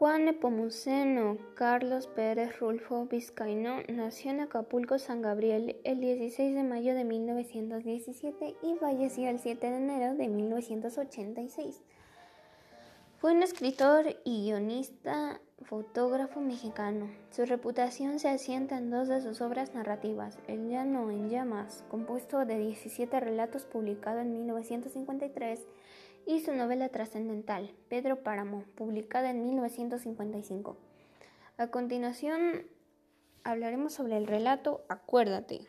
Juan Nepomuceno Carlos Pérez Rulfo Vizcaíno nació en Acapulco, San Gabriel, el 16 de mayo de 1917 y falleció el 7 de enero de 1986. Fue un escritor y guionista, fotógrafo mexicano. Su reputación se asienta en dos de sus obras narrativas, El llano en llamas, compuesto de 17 relatos publicado en 1953, y su novela trascendental, Pedro Páramo, publicada en 1955. A continuación hablaremos sobre el relato Acuérdate.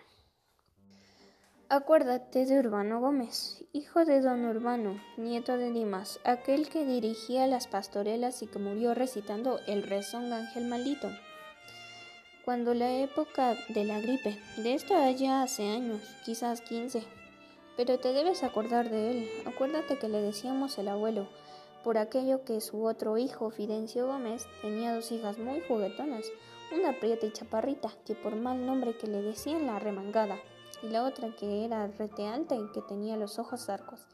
Acuérdate de Urbano Gómez, hijo de don Urbano, nieto de Dimas, aquel que dirigía las pastorelas y que murió recitando el rezón Ángel Maldito. Cuando la época de la gripe, de esto ya hace años, quizás 15, pero te debes acordar de él. Acuérdate que le decíamos el abuelo, por aquello que su otro hijo, Fidencio Gómez, tenía dos hijas muy juguetonas, una prieta y chaparrita, que por mal nombre que le decían la remangada, y la otra que era rete alta y que tenía los ojos arcos,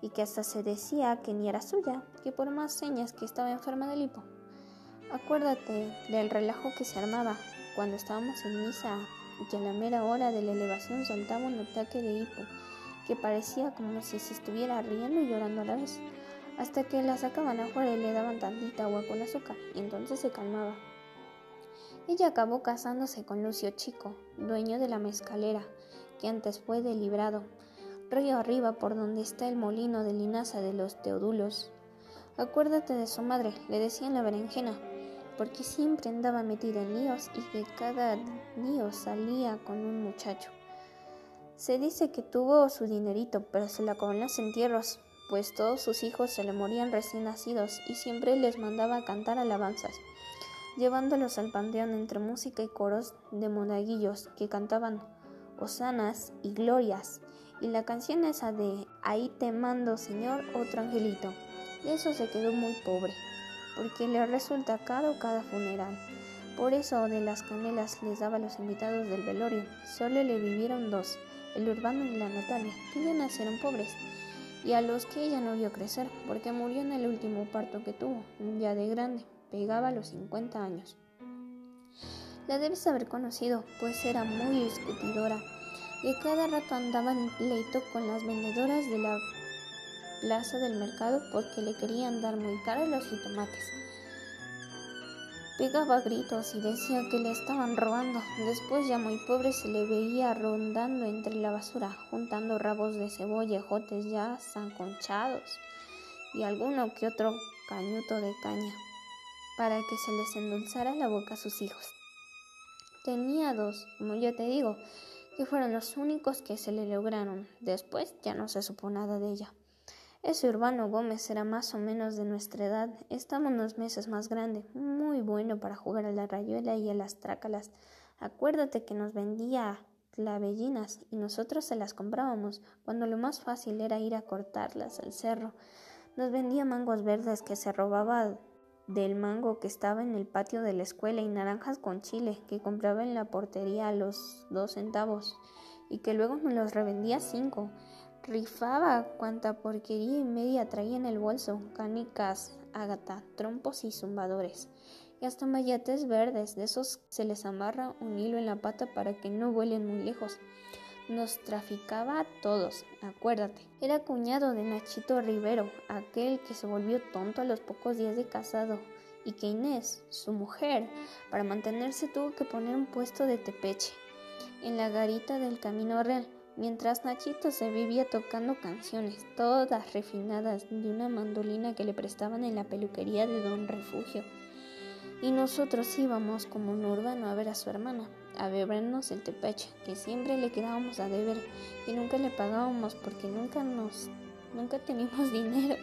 y que hasta se decía que ni era suya, que por más señas que estaba enferma de hipo. Acuérdate del relajo que se armaba cuando estábamos en misa y que a la mera hora de la elevación soltaba un ataque de hipo que parecía como si se estuviera riendo y llorando a la vez, hasta que la sacaban afuera y le daban tantita agua con azúcar, y entonces se calmaba. Ella acabó casándose con Lucio Chico, dueño de la mezcalera, que antes fue de Librado, río arriba por donde está el molino de linaza de los Teodulos. Acuérdate de su madre, le decían la berenjena, porque siempre andaba metida en líos y que cada lío salía con un muchacho. Se dice que tuvo su dinerito, pero se la acabó en los entierros, pues todos sus hijos se le morían recién nacidos y siempre les mandaba cantar alabanzas, llevándolos al panteón entre música y coros de monaguillos que cantaban hosanas y glorias, y la canción esa de Ahí te mando, Señor, otro angelito. De eso se quedó muy pobre, porque le resulta caro cada funeral. Por eso de las canelas les daba a los invitados del velorio. Solo le vivieron dos, el Urbano y la Natalia, que ya nacieron pobres, y a los que ella no vio crecer, porque murió en el último parto que tuvo, ya de grande, pegaba a los 50 años. La debes haber conocido, pues era muy discutidora, y a cada rato andaba en pleito con las vendedoras de la plaza del mercado porque le querían dar muy caros los jitomates. Pegaba gritos y decía que le estaban robando. Después ya muy pobre se le veía rondando entre la basura, juntando rabos de cebolla, jotes ya zanconchados y alguno que otro cañuto de caña, para que se les endulzara la boca a sus hijos. Tenía dos, como yo te digo, que fueron los únicos que se le lograron. Después ya no se supo nada de ella. Ese Urbano Gómez era más o menos de nuestra edad, estaba unos meses más grande, muy bueno para jugar a la rayuela y a las trácalas. Acuérdate que nos vendía clavellinas y nosotros se las comprábamos, cuando lo más fácil era ir a cortarlas al cerro. Nos vendía mangos verdes que se robaba del mango que estaba en el patio de la escuela y naranjas con chile que compraba en la portería a los dos centavos y que luego nos los revendía cinco. Rifaba cuanta porquería y media traía en el bolso, canicas, ágata, trompos y zumbadores, y hasta mayates verdes, de esos se les amarra un hilo en la pata para que no vuelen muy lejos. Nos traficaba a todos, acuérdate. Era cuñado de Nachito Rivero, aquel que se volvió tonto a los pocos días de casado, y que Inés, su mujer, para mantenerse tuvo que poner un puesto de tepeche en la garita del Camino Real mientras Nachito se vivía tocando canciones, todas refinadas, de una mandolina que le prestaban en la peluquería de Don Refugio. Y nosotros íbamos como un urbano a ver a su hermana, a bebernos el tepeche, que siempre le quedábamos a deber, y nunca le pagábamos porque nunca nos, nunca teníamos dinero.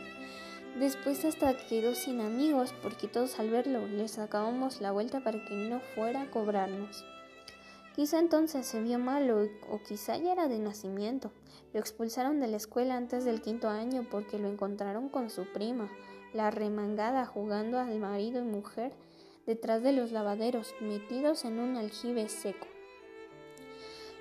Después hasta quedó sin amigos porque todos al verlo le sacábamos la vuelta para que no fuera a cobrarnos. Quizá entonces se vio malo o quizá ya era de nacimiento. Lo expulsaron de la escuela antes del quinto año porque lo encontraron con su prima, la remangada, jugando al marido y mujer detrás de los lavaderos, metidos en un aljibe seco.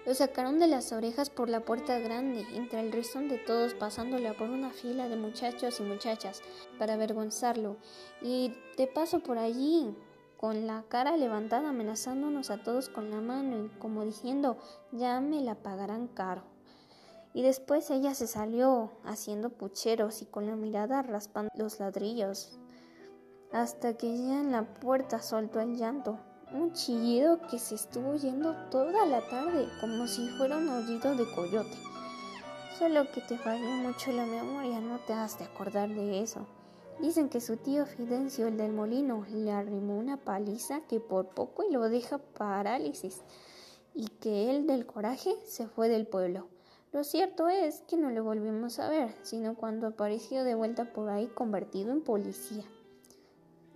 Lo sacaron de las orejas por la puerta grande, entre el rizón de todos, pasándola por una fila de muchachos y muchachas para avergonzarlo. Y de paso por allí, con la cara levantada, amenazándonos a todos con la mano y como diciendo, ya me la pagarán caro. Y después ella se salió haciendo pucheros y con la mirada raspando los ladrillos, hasta que ya en la puerta soltó el llanto un chillido que se estuvo oyendo toda la tarde, como si fuera un aullido de coyote. Solo que te falló mucho la memoria, no te has de acordar de eso. Dicen que su tío Fidencio, el del molino, le arrimó una paliza que por poco y lo deja parálisis, y que él del coraje se fue del pueblo. Lo cierto es que no le volvimos a ver, sino cuando apareció de vuelta por ahí convertido en policía.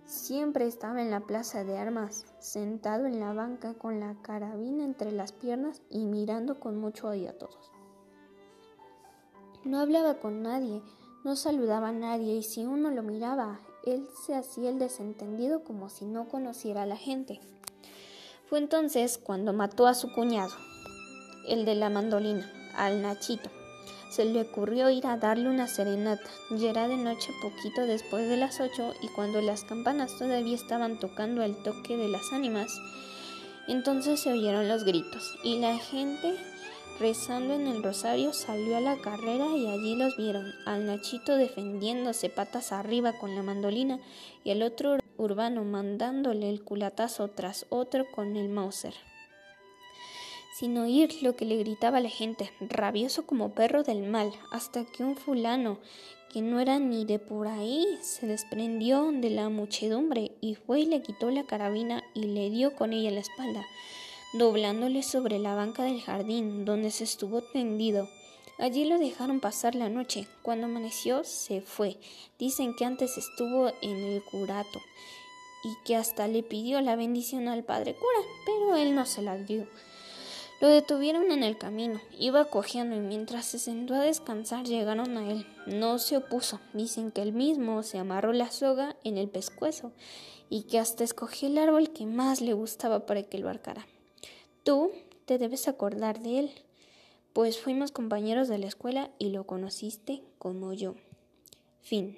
Siempre estaba en la plaza de armas, sentado en la banca con la carabina entre las piernas y mirando con mucho odio a todos. No hablaba con nadie, no saludaba a nadie y si uno lo miraba, él se hacía el desentendido como si no conociera a la gente. Fue entonces cuando mató a su cuñado, el de la mandolina, al Nachito se le ocurrió ir a darle una serenata. Ya era de noche poquito después de las ocho y cuando las campanas todavía estaban tocando el toque de las ánimas, entonces se oyeron los gritos y la gente rezando en el rosario salió a la carrera y allí los vieron, al Nachito defendiéndose patas arriba con la mandolina y al otro urbano mandándole el culatazo tras otro con el Mauser. Sin oír lo que le gritaba la gente, rabioso como perro del mal, hasta que un fulano, que no era ni de por ahí, se desprendió de la muchedumbre y fue y le quitó la carabina y le dio con ella la espalda, doblándole sobre la banca del jardín, donde se estuvo tendido. Allí lo dejaron pasar la noche. Cuando amaneció, se fue. Dicen que antes estuvo en el curato y que hasta le pidió la bendición al padre cura, pero él no se la dio. Lo detuvieron en el camino, iba cojeando y mientras se sentó a descansar llegaron a él. No se opuso, dicen que él mismo se amarró la soga en el pescuezo y que hasta escogió el árbol que más le gustaba para que lo arcara. Tú te debes acordar de él, pues fuimos compañeros de la escuela y lo conociste como yo. Fin.